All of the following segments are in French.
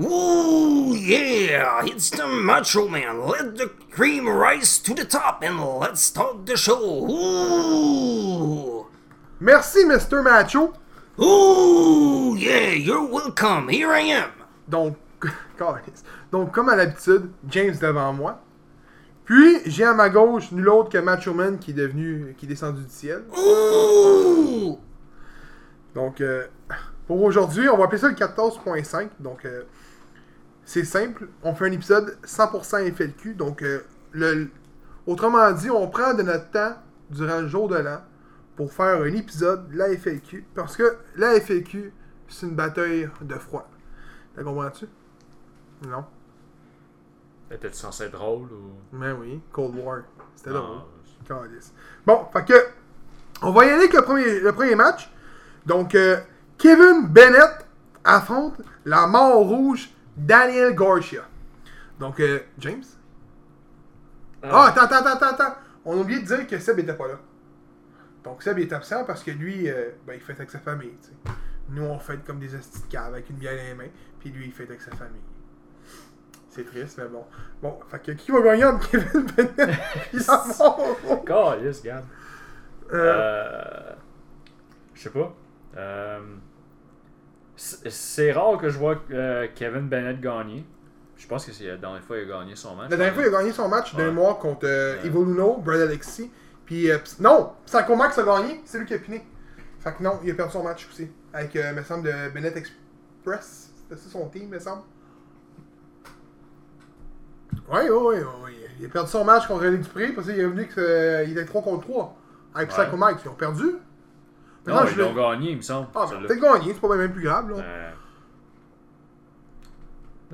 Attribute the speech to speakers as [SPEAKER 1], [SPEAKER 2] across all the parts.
[SPEAKER 1] Ooh, yeah, it's the Macho Man. Let the cream rise to the top and let's start the show. Ooh.
[SPEAKER 2] Merci, Mr. Macho.
[SPEAKER 1] Ooh, yeah, you're welcome. Here I am.
[SPEAKER 2] Donc, donc comme à l'habitude, James devant moi. Puis, j'ai à ma gauche nul autre que Macho Man qui est devenu, qui est descendu du ciel.
[SPEAKER 1] Ooh.
[SPEAKER 2] Donc, euh, pour aujourd'hui, on va appeler ça le 14.5. Donc, euh, c'est simple. On fait un épisode 100% FLQ. Donc, euh, le, autrement dit, on prend de notre temps durant le jour de l'an pour faire un épisode de la FLQ. Parce que la FLQ, c'est une bataille de froid. T'as comprends-tu? Non.
[SPEAKER 3] Était censé être drôle ou?
[SPEAKER 2] Mais oui, Cold War. C'était
[SPEAKER 3] Non,
[SPEAKER 2] drôle. Bon, fait que. On va y aller avec le premier, le premier match. Donc, euh, Kevin Bennett affronte la mort rouge Daniel Garcia. Donc, euh, James? Ah, attends, attends, attends, attends, attends. On a oublié de dire que Seb était pas là. Donc, Seb est absent parce que lui, euh, ben, il fête avec sa famille. Nous, on fête comme des hosties de cave avec une bière dans les mains. Puis lui, il fête avec sa famille. C'est triste, mais bon. Bon, fait que qui va gagner entre Kevin Bennett et la mort?
[SPEAKER 3] God, yes.
[SPEAKER 2] Euh,
[SPEAKER 3] Euh. Je sais pas. Euh, c'est rare que je vois euh, Kevin Bennett gagner. Je pense que c'est la dernière fois qu'il a gagné son match.
[SPEAKER 2] La dernière fois, il a gagné son match de
[SPEAKER 3] Ouais.
[SPEAKER 2] mémoire contre euh,
[SPEAKER 3] Ouais.
[SPEAKER 2] Brad Alexis. Puis, euh, non, Psycho Max a gagné, c'est lui qui a piné. Fait que non, il a perdu son match aussi. Avec, euh, me semble, de Bennett Express. C'était ça son team, me semble. Ouais, ouais, ouais, ouais. Il a perdu son match contre René Dupré, parce qu'il est revenu qu'il était 3 contre 3. Avec Psycho. Max, ils ont perdu.
[SPEAKER 3] Non,
[SPEAKER 2] Maintenant,
[SPEAKER 3] ils
[SPEAKER 2] je
[SPEAKER 3] l'ont
[SPEAKER 2] l'ai-
[SPEAKER 3] gagné, il me semble.
[SPEAKER 2] Ah, ben, peut-être gagné, c'est pas même plus grave, là.
[SPEAKER 3] Euh...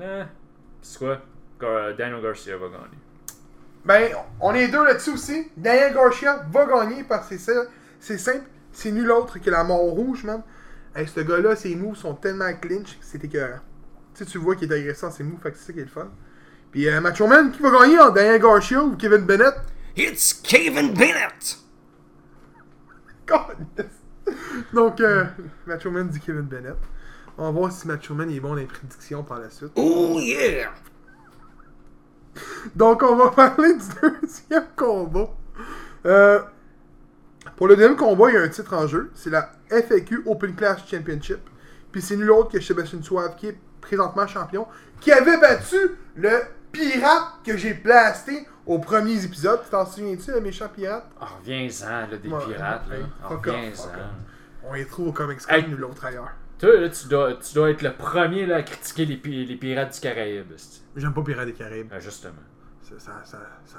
[SPEAKER 3] Eh, c'est quoi? Gar- Daniel Garcia va gagner.
[SPEAKER 2] Ben, on est deux là-dessus aussi. Daniel Garcia va gagner parce que c'est simple. C'est nul autre que la mort rouge, man. Hey, ce gars-là, ses moves sont tellement clinch que c'est écœurant. Tu sais, tu vois qu'il est agressant ses moves, fait que c'est ça qui est le fun. Puis euh, Macho Man, qui va gagner Daniel Garcia ou Kevin Bennett?
[SPEAKER 1] It's Kevin Bennett.
[SPEAKER 2] God. Donc, euh, Macho Man dit Kevin Bennett. On va voir si Macho Man est bon dans les prédictions par la suite.
[SPEAKER 1] Ooh, yeah.
[SPEAKER 2] Donc, on va parler du deuxième combat. Euh, pour le deuxième combat, il y a un titre en jeu. C'est la FAQ Open Class Championship. Puis c'est nul autre que Sébastien Suave, qui est présentement champion, qui avait battu le pirate que j'ai blasté aux premiers épisodes. Tu t'en souviens-tu, le méchant pirate?
[SPEAKER 3] Ah, reviens-en, là, des
[SPEAKER 2] Ouais,
[SPEAKER 3] pirates, là.
[SPEAKER 2] hey,
[SPEAKER 3] Ah,
[SPEAKER 2] fuck off, fuck
[SPEAKER 3] reviens-en.
[SPEAKER 2] On les trouve au Comics Con,
[SPEAKER 3] Hey.
[SPEAKER 2] nul autre ailleurs.
[SPEAKER 3] Toi, là, tu dois, tu dois être le premier là, à critiquer les, pi- les pirates du Caraïbe.
[SPEAKER 2] J'aime pas Pirates des Caraïbes.
[SPEAKER 3] Ah, justement.
[SPEAKER 2] Ça, ça, ça, ça-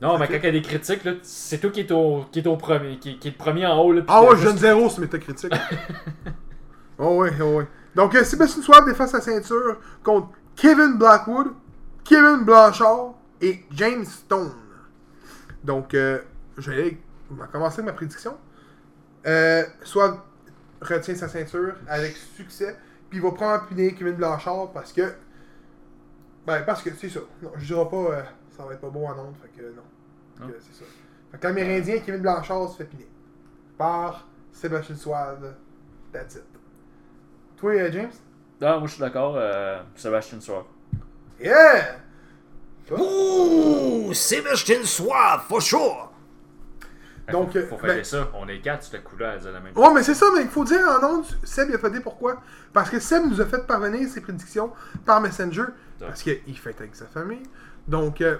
[SPEAKER 3] Non, mais quand il y a des critiques, là, c'est toi qui est au, qui est au premier, qui, qui est le premier en haut. Là, puis
[SPEAKER 2] Ah
[SPEAKER 3] qui a
[SPEAKER 2] ouais, je
[SPEAKER 3] juste-
[SPEAKER 2] donne zéro sur Metacritic. oh ouais, oh ouais. Donc, euh, Sébastien Suave défend sa ceinture contre Kevin Blackwood, Kevin Blanchard et James Stone. Donc, euh, je vais commencer ma prédiction. Euh, Suave retient sa ceinture avec succès, puis il va prendre punir Kevin Blanchard parce que. Ben, parce que c'est ça. Non, je dirais pas. euh, ça va être pas bon à Nantes, fait que non. Fait que c'est ça. Fait que l'Amérindien Kevin Blanchard se fait piner par Sébastien Suave. That's it. Toi, euh, James?
[SPEAKER 3] Ah, moi je suis d'accord, euh, Sébastien Soir.
[SPEAKER 2] Yeah!
[SPEAKER 1] Ooh, Sebastian Suave, for sure.
[SPEAKER 2] Donc,
[SPEAKER 3] faut,
[SPEAKER 2] euh,
[SPEAKER 3] faut
[SPEAKER 2] ben-
[SPEAKER 3] faire ça. On est quatre, cette couleur, elle dit la même
[SPEAKER 2] Ouais, mais c'est ça, mais il faut dire en ondes, Seb il a fait pourquoi. Parce que Seb nous a fait parvenir ses prédictions par Messenger. Parce qu'il fait avec sa famille. Donc, euh,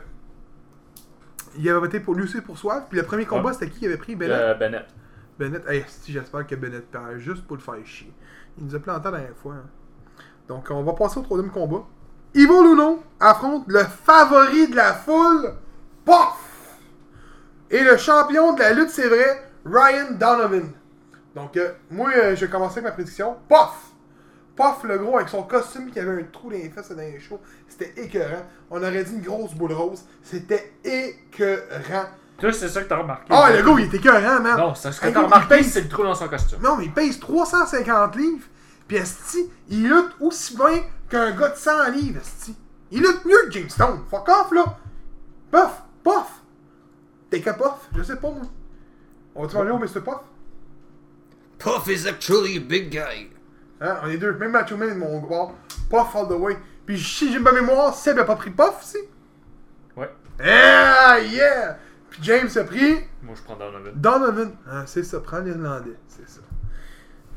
[SPEAKER 2] il avait voté pour lui aussi pour Suave. Puis le premier combat,
[SPEAKER 3] Ouais.
[SPEAKER 2] c'était qui qui avait pris? Bennett
[SPEAKER 3] Euh, Bennett.
[SPEAKER 2] Bennett, hey, si, j'espère que Bennett perd juste pour le faire chier. Il nous a planté la dernière fois. hein. Donc, on va passer au troisième combat. Ivo Luno affronte le favori de la foule, Poff! Et le champion de la lutte, c'est vrai, Ryan Donovan. Donc, euh, moi, euh, je vais commencer avec ma prédiction. Poff! Poff, le gros, avec son costume qui avait un trou dans les fesses dans les shows. C'était écœurant. On aurait dit une grosse boule rose. C'était écœurant.
[SPEAKER 3] Toi, c'est ça que t'as remarqué.
[SPEAKER 2] Ah, le gars, il était écœurant, man.
[SPEAKER 3] Non, c'est ce que t'as remarqué, c'est le trou dans son costume.
[SPEAKER 2] Non, mais il pèse 350 livres. Puis Esti, il lutte aussi bien qu'un gars de 100 livres, Esti. Il lutte mieux que James Stone. Fuck off, là. Puff, puff. T'es que puff? Je sais pas, moi. On va-tu aller au Mr. Puff?
[SPEAKER 1] Puff is actually a big guy.
[SPEAKER 2] Hein? On est deux. Même Macho Man mon bord. Puff all the way. Puis si j'ai ma mémoire, Seb a pas pris Puff aussi.
[SPEAKER 3] Ouais.
[SPEAKER 2] Ah, yeah! Puis James a pris
[SPEAKER 3] Moi, je prends Donovan.
[SPEAKER 2] Donovan. Ah, c'est ça, prends l'Irlandais. C'est ça.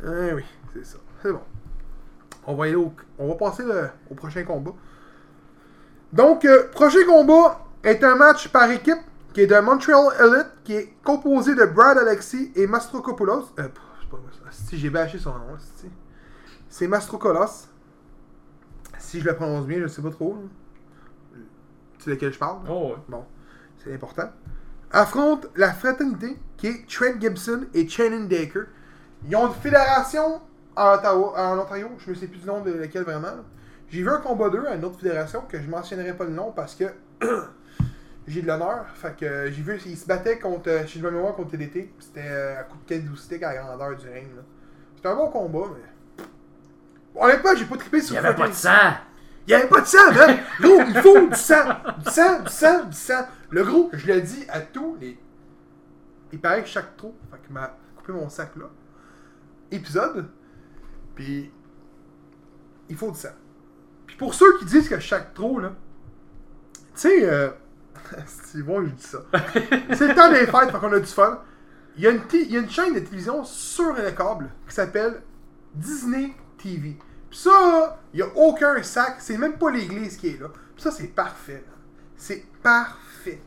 [SPEAKER 2] Ah oui, c'est ça. C'est bon. On va, aller au, on va passer le- au prochain combat. Donc, euh, prochain combat est un match par équipe qui est de Montreal Elite, qui est composé de Brad Alexis et Mastrokopoulos. Euh, c'est si j'ai bâché son nom, c'est Mastrokolos. Si je le prononce bien, je sais pas trop. là. Tu sais de quel je parle?
[SPEAKER 3] Oh, ouais.
[SPEAKER 2] Bon, c'est important. Affronte la fraternité qui est Trent Gibson et Shannon Daker. Ils ont une fédération en, Ottawa, en Ontario, je ne sais plus du nom de laquelle vraiment. J'ai vu un combat d'eux à une autre fédération que je mentionnerai pas le nom parce que j'ai de l'honneur. Fait que euh, j'ai vu, ils se battaient contre, euh, si je me mémoire, contre TDT. C'était euh, à coup de cadeau-stick à la grandeur du ring. C'était un bon combat, mais. Honnêtement, j'ai pas trippé
[SPEAKER 3] Il
[SPEAKER 2] sur
[SPEAKER 3] y avait pas de sang!
[SPEAKER 2] Il n'y avait pas de sang, man! Gros, il faut du sang! Du sang, du sang, du sang! Le gros, je le dis à tous les. Il paraît que chaque trou, fait m'a coupé mon sac là. Épisode. Puis. Il faut du sang. Puis pour ceux qui disent que chaque trou, là. Tu sais, euh. c'est bon, je dis ça. c'est le temps des fêtes, fait qu'on a du fun. Il y, a une il y a une chaîne de télévision sur le câble qui s'appelle Disney TV. Puis ça, il n'y a aucun sac. C'est même pas l'église qui est là. Puis ça, c'est parfait. C'est parfait.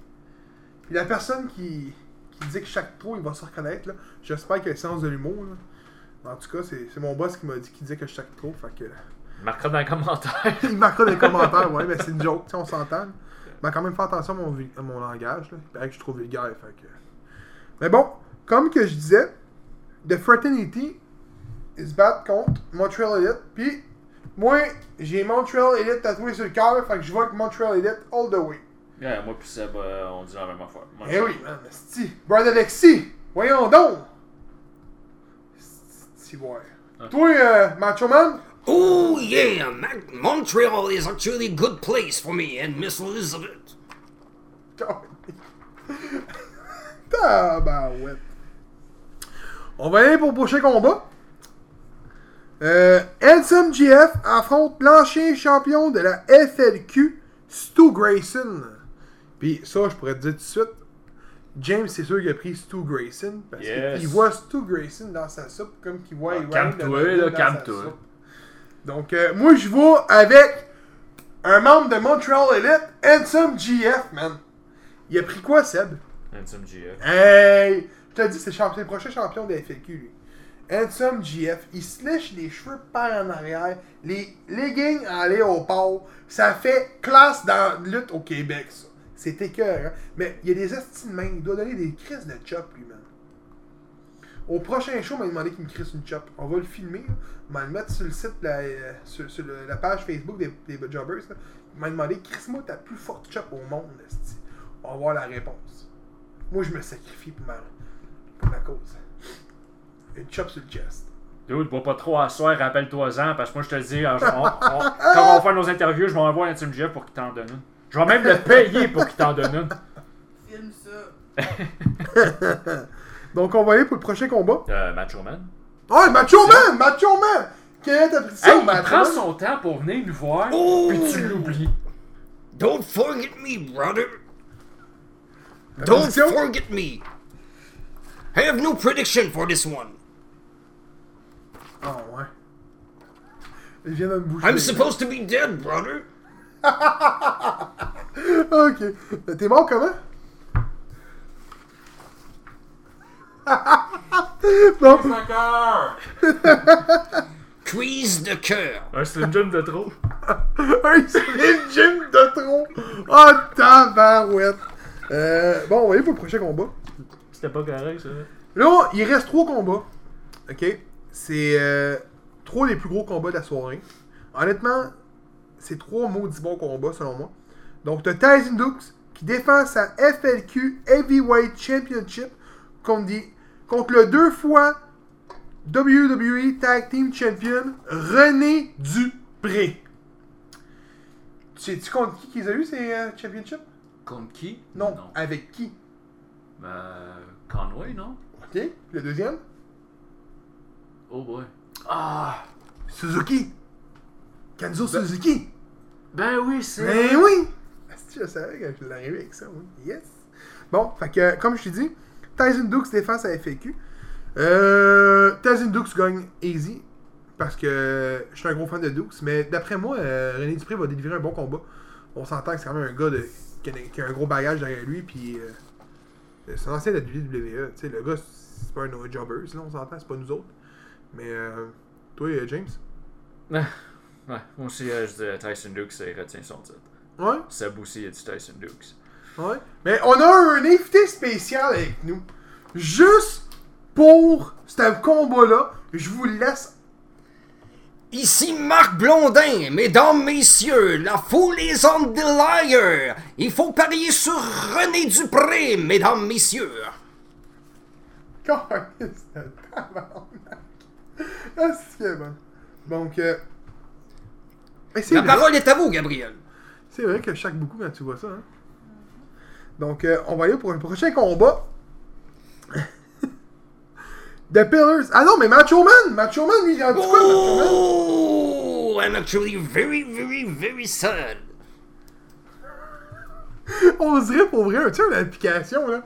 [SPEAKER 2] Puis la personne qui, qui dit que chaque trou, il va se reconnaître, là, j'espère qu'il a le sens de l'humour. En tout cas, c'est mon boss qui m'a dit qu'il disait que chaque trou. Fait que.
[SPEAKER 3] Marquera dans les commentaires.
[SPEAKER 2] Il marquera dans les commentaires, ouais, mais c'est une joke, on s'entend. Mais quand même, faire attention à mon, vi- à mon langage, là. Il paraît que je trouve vulgaire, fait que... Mais bon, comme que je disais, The Fraternity, ils se battent contre Montreal Elite, puis moi, j'ai Montreal Elite tatoué sur le cœur, fait que je vois avec Montreal Elite all the way.
[SPEAKER 3] Ouais, moi pis Seb, euh, on dit la même affaire.
[SPEAKER 2] Eh oui, man. Brad Alexis, voyons donc! Ouais.
[SPEAKER 3] Ah.
[SPEAKER 2] Toi, euh, Macho Man,
[SPEAKER 1] Oh yeah, Montreal is actually a good place for me and Miss Elizabeth.
[SPEAKER 2] Tabarouette. On va aller pour le prochain combat. Euh, Handsome GF affronte l'ancien champion de la FLQ, Stu Grayson. Puis ça, je pourrais te dire tout de suite, James, c'est sûr qu'il a pris Stu Grayson. Parce
[SPEAKER 3] Yes.
[SPEAKER 2] qu'il voit Stu Grayson dans sa soupe comme qu'il voit
[SPEAKER 3] Ah,
[SPEAKER 2] Ryan dans
[SPEAKER 3] calme-toi.
[SPEAKER 2] sa soupe. Donc, euh, moi, je vais avec un membre de Montreal Elite, Handsome GF, man. Il a pris quoi, Seb?
[SPEAKER 3] Handsome GF.
[SPEAKER 2] Hey! Je te dis, c'est le champ- c'est le prochain champion de la FLQ, lui. Handsome GF, il se lèche les cheveux par en arrière, les leggings en léopard. Ça fait classe dans la lutte au Québec, ça. C'est écœurant. Mais il y a des estimes de. Il doit donner des crises de chop, lui, man. Au prochain show, il m'a demandé qu'il me crisse une chop. On va le filmer. On va le mettre sur le site, la, euh, sur, la page Facebook des, des Jobbers. là. Il m'a demandé, crisse-moi ta plus forte chop au monde, esti. On va voir la réponse. Moi, je me sacrifie pour ma, pour ma cause. Une chop sur le chest.
[SPEAKER 3] Dude, bois pas trop à soir, rappelle-toi-en, parce que moi je te le dis, on- quand on va faire nos interviews, je envoyer un Handsome GF pour qu'il t'en donne. Je vais même le payer pour qu'il t'en donne une.
[SPEAKER 4] Filme ça.
[SPEAKER 2] Donc, on va aller pour le prochain combat.
[SPEAKER 3] Euh, Macho Man.
[SPEAKER 2] Oh, Macho Man! Macho Man! Quelle est ta prédiction,
[SPEAKER 3] Hey,
[SPEAKER 2] Macho
[SPEAKER 3] prend son temps pour venir nous voir,
[SPEAKER 1] Oh!
[SPEAKER 3] puis tu l'oublies.
[SPEAKER 1] Don't forget me, brother. Don't forget me. I have no prediction for this one.
[SPEAKER 2] Ah, ouais. Il vient de me boucher.
[SPEAKER 1] I'm supposed to be dead, brother.
[SPEAKER 2] Ok. T'es mort comment? bon,
[SPEAKER 4] D'accord.
[SPEAKER 1] Crise de cœur.
[SPEAKER 3] Un Slim Jim de trop.
[SPEAKER 2] un Slim Jim de trop! Oh, tabarouette! Euh, bon, on va aller pour le prochain combat.
[SPEAKER 3] C'était pas correct, ça.
[SPEAKER 2] Là, il reste trois combats. Ok? C'est euh, trois des plus gros combats de la soirée. Honnêtement, c'est trois maudits bons combats selon moi. Donc, t'as Tyson Dukes qui défend sa FLQ Heavyweight Championship contre, des- contre le deux fois WWE Tag Team Champion René Dupré. Tu sais-tu contre qui qu'ils ont eu ces euh, championships?
[SPEAKER 3] Contre qui?
[SPEAKER 2] Non.
[SPEAKER 3] Non.
[SPEAKER 2] Avec qui?
[SPEAKER 3] Euh, Conway, non?
[SPEAKER 2] Ok. Le deuxième?
[SPEAKER 3] Oh boy. Ah
[SPEAKER 2] Suzuki. Kenzo Suzuki.
[SPEAKER 3] Ben oui, c'est.
[SPEAKER 2] Ben oui! Je savais que je l'arrivais avec ça, oui. Yes! Bon, fait que, comme je t'ai dit, Tyson Dukes défense à FAQ. Euh, Tyson Dukes gagne easy. Parce que je suis un gros fan de Dukes. Mais d'après moi, euh, René Dupré va délivrer un bon combat. On s'entend que c'est quand même un gars de, qui, a, qui a un gros bagage derrière lui. Puis euh, c'est un ancien de la WWE. Tu sais, le gars, c'est pas un no jobber, là, on s'entend, c'est pas nous autres. Mais euh, toi, euh, James?
[SPEAKER 3] Ouais, moi aussi, euh, je dirais Tyson Dukes, il retient son titre.
[SPEAKER 2] Ouais?
[SPEAKER 3] Seb aussi, il a dit Tyson Dukes.
[SPEAKER 2] Ouais. Mais on a un invité spécial avec nous. Juste pour ce combat-là, je vous laisse.
[SPEAKER 1] Ici Marc Blondin, mesdames, messieurs, la foule est on the liar. Il faut parier sur René Dupré, mesdames, messieurs.
[SPEAKER 2] Ah, c'est bon. Donc, euh... c'est
[SPEAKER 1] La
[SPEAKER 2] vrai,
[SPEAKER 1] parole est à vous, Gabriel.
[SPEAKER 2] c'est vrai que je chaque beaucoup quand tu vois ça. Hein? Donc, euh, on va aller pour un prochain combat. The Pillars. Ah non, mais Macho Man! Macho Man, lui, il a dit quoi, Macho Man?
[SPEAKER 1] Oh, I'm actually very, very, very sad.
[SPEAKER 2] On dirait pour vrai, tu sais, une application, là.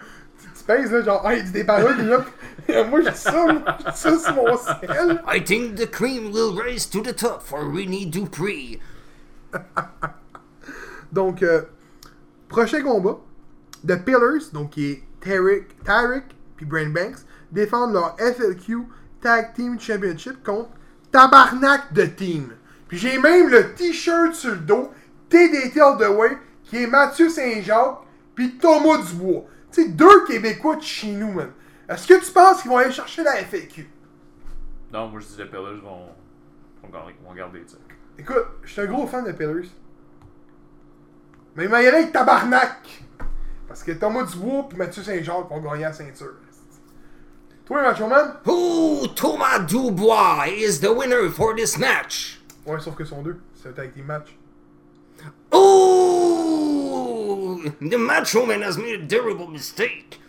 [SPEAKER 2] Pèses, là, genre, il dit des paroles, puis là, moi, je dis ça, moi, je dis ça sur mon ciel.
[SPEAKER 1] I think the cream will rise to the top for René Dupré.
[SPEAKER 2] Donc, euh, prochain combat. The Pillars, donc qui est Tarek, Tarek puis Brain Banks, défendent leur FLQ Tag Team Championship contre Tabarnak de Team. Puis j'ai même le t-shirt sur le dos, TDT All the Way, qui est Mathieu Saint-Jacques puis Thomas Dubois. Tu sais, deux Québécois de chez nous, man. Est-ce que tu penses qu'ils vont aller chercher la FLQ?
[SPEAKER 3] Non, moi je dis les Pillars vont, vont, garder, vont garder le titre.
[SPEAKER 2] Écoute, je suis un gros fan de Pillars. Mais il m'a y aller avec Tabarnak! Parce que Thomas Dubois et Mathieu Saint-Jacques vont gagner la ceinture. Toi, Macho Man?
[SPEAKER 1] Who Thomas Dubois is the winner for this match?
[SPEAKER 2] Ouais, sauf que sont deux. C'est un tag team match.
[SPEAKER 1] Oh, the Macho Man has made a terrible mistake.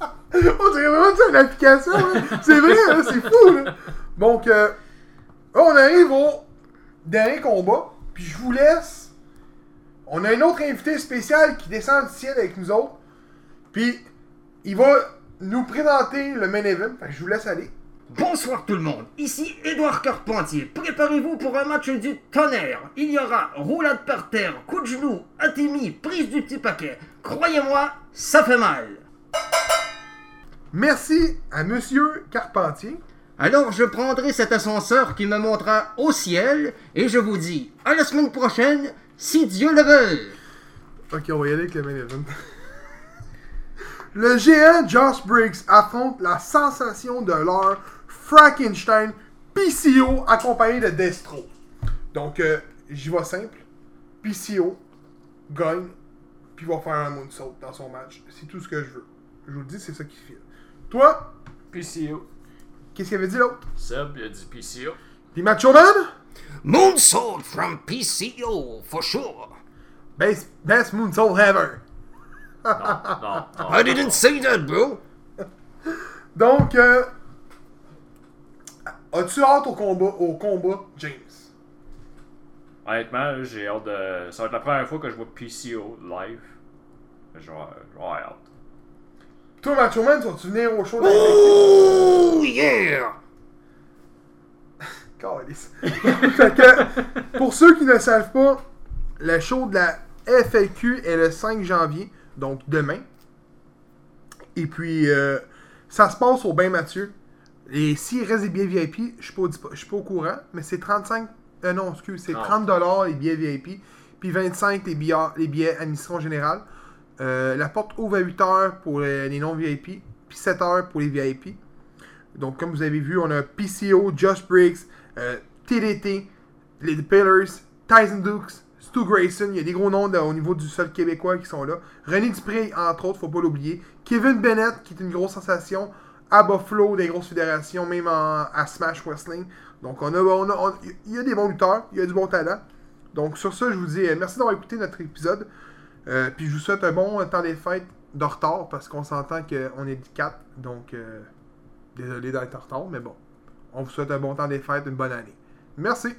[SPEAKER 2] On dirait vraiment une application, hein. C'est vrai, hein, c'est fou, là. Donc, euh, on arrive au dernier combat. Puis je vous laisse. On a un autre invité spécial qui descend du ciel avec nous autres. Puis, il va nous présenter le main event. Fait que je vous laisse aller.
[SPEAKER 1] Bonsoir tout le monde, ici Édouard Carpentier. Préparez-vous pour un match du tonnerre. Il y aura roulade par terre, coup de genou, atémie, prise du petit paquet. Croyez-moi, ça fait mal.
[SPEAKER 2] Merci à Monsieur Carpentier.
[SPEAKER 1] Alors je prendrai cet ascenseur qui me montrera au ciel et je vous dis à la semaine prochaine, si Dieu le veut.
[SPEAKER 2] Ok, on va y aller avec le main event. Le géant Josh Briggs affronte la sensation de l'heure Frankenstein PCO accompagné de Destro. Donc, euh, j'y vais simple. PCO gagne, puis va faire un moonsault dans son match. C'est tout ce que je veux. Je vous le dis, c'est ça qui file. Toi,
[SPEAKER 3] PCO.
[SPEAKER 2] qu'est-ce qu'il avait dit l'autre?
[SPEAKER 3] Seb, il a dit PCO.
[SPEAKER 2] Puis Macho Man
[SPEAKER 1] Moonsault from PCO, for sure.
[SPEAKER 2] Best, best moonsault ever.
[SPEAKER 3] Non, non, non.
[SPEAKER 1] I didn't say that, bro.
[SPEAKER 2] Donc, euh, as-tu hâte au combat, au combat, James?
[SPEAKER 3] Honnêtement, j'ai hâte de. Ça va être la première fois que je vois PCO live. Je vais je vais avoir hâte.
[SPEAKER 2] Toi, Macho Man, tu vas-tu venir au show de
[SPEAKER 1] Oh yeah.
[SPEAKER 2] Fait que, pour ceux qui ne savent pas, le show de la FAQ est le 5 janvier, donc demain. Et puis, euh, ça se passe au Bain Mathieu. Et s'il reste des billets VIP, je suis pas, au dispo- je suis pas au courant, mais c'est 35. Euh, non, excuse, c'est
[SPEAKER 3] Non.
[SPEAKER 2] 30$ les billets VIP, puis 25$ les billets, les billets admission générale. Euh, la porte ouvre à 8h pour les, les non-VIP, puis 7h pour les VIP. Donc, comme vous avez vu, on a PCO, Josh Briggs, euh, TDT, les Pillars, Tyson Dukes, Stu Grayson. Il y a des gros noms de- au niveau du sol québécois qui sont là. René Dupré, entre autres, faut pas l'oublier. Kevin Bennett, qui est une grosse sensation. À Buffalo, des grosses fédérations, même en- à Smash Wrestling. Donc, on a, on a- il y a des bons lutteurs, il y a du bon talent. Donc, sur ça, je vous dis euh, merci d'avoir écouté notre épisode. Euh, puis, je vous souhaite un bon temps des fêtes de retard parce qu'on s'entend qu'on est du 4. Donc, euh, désolé d'être en retard, mais bon. On vous souhaite un bon temps des fêtes, une bonne année. Merci.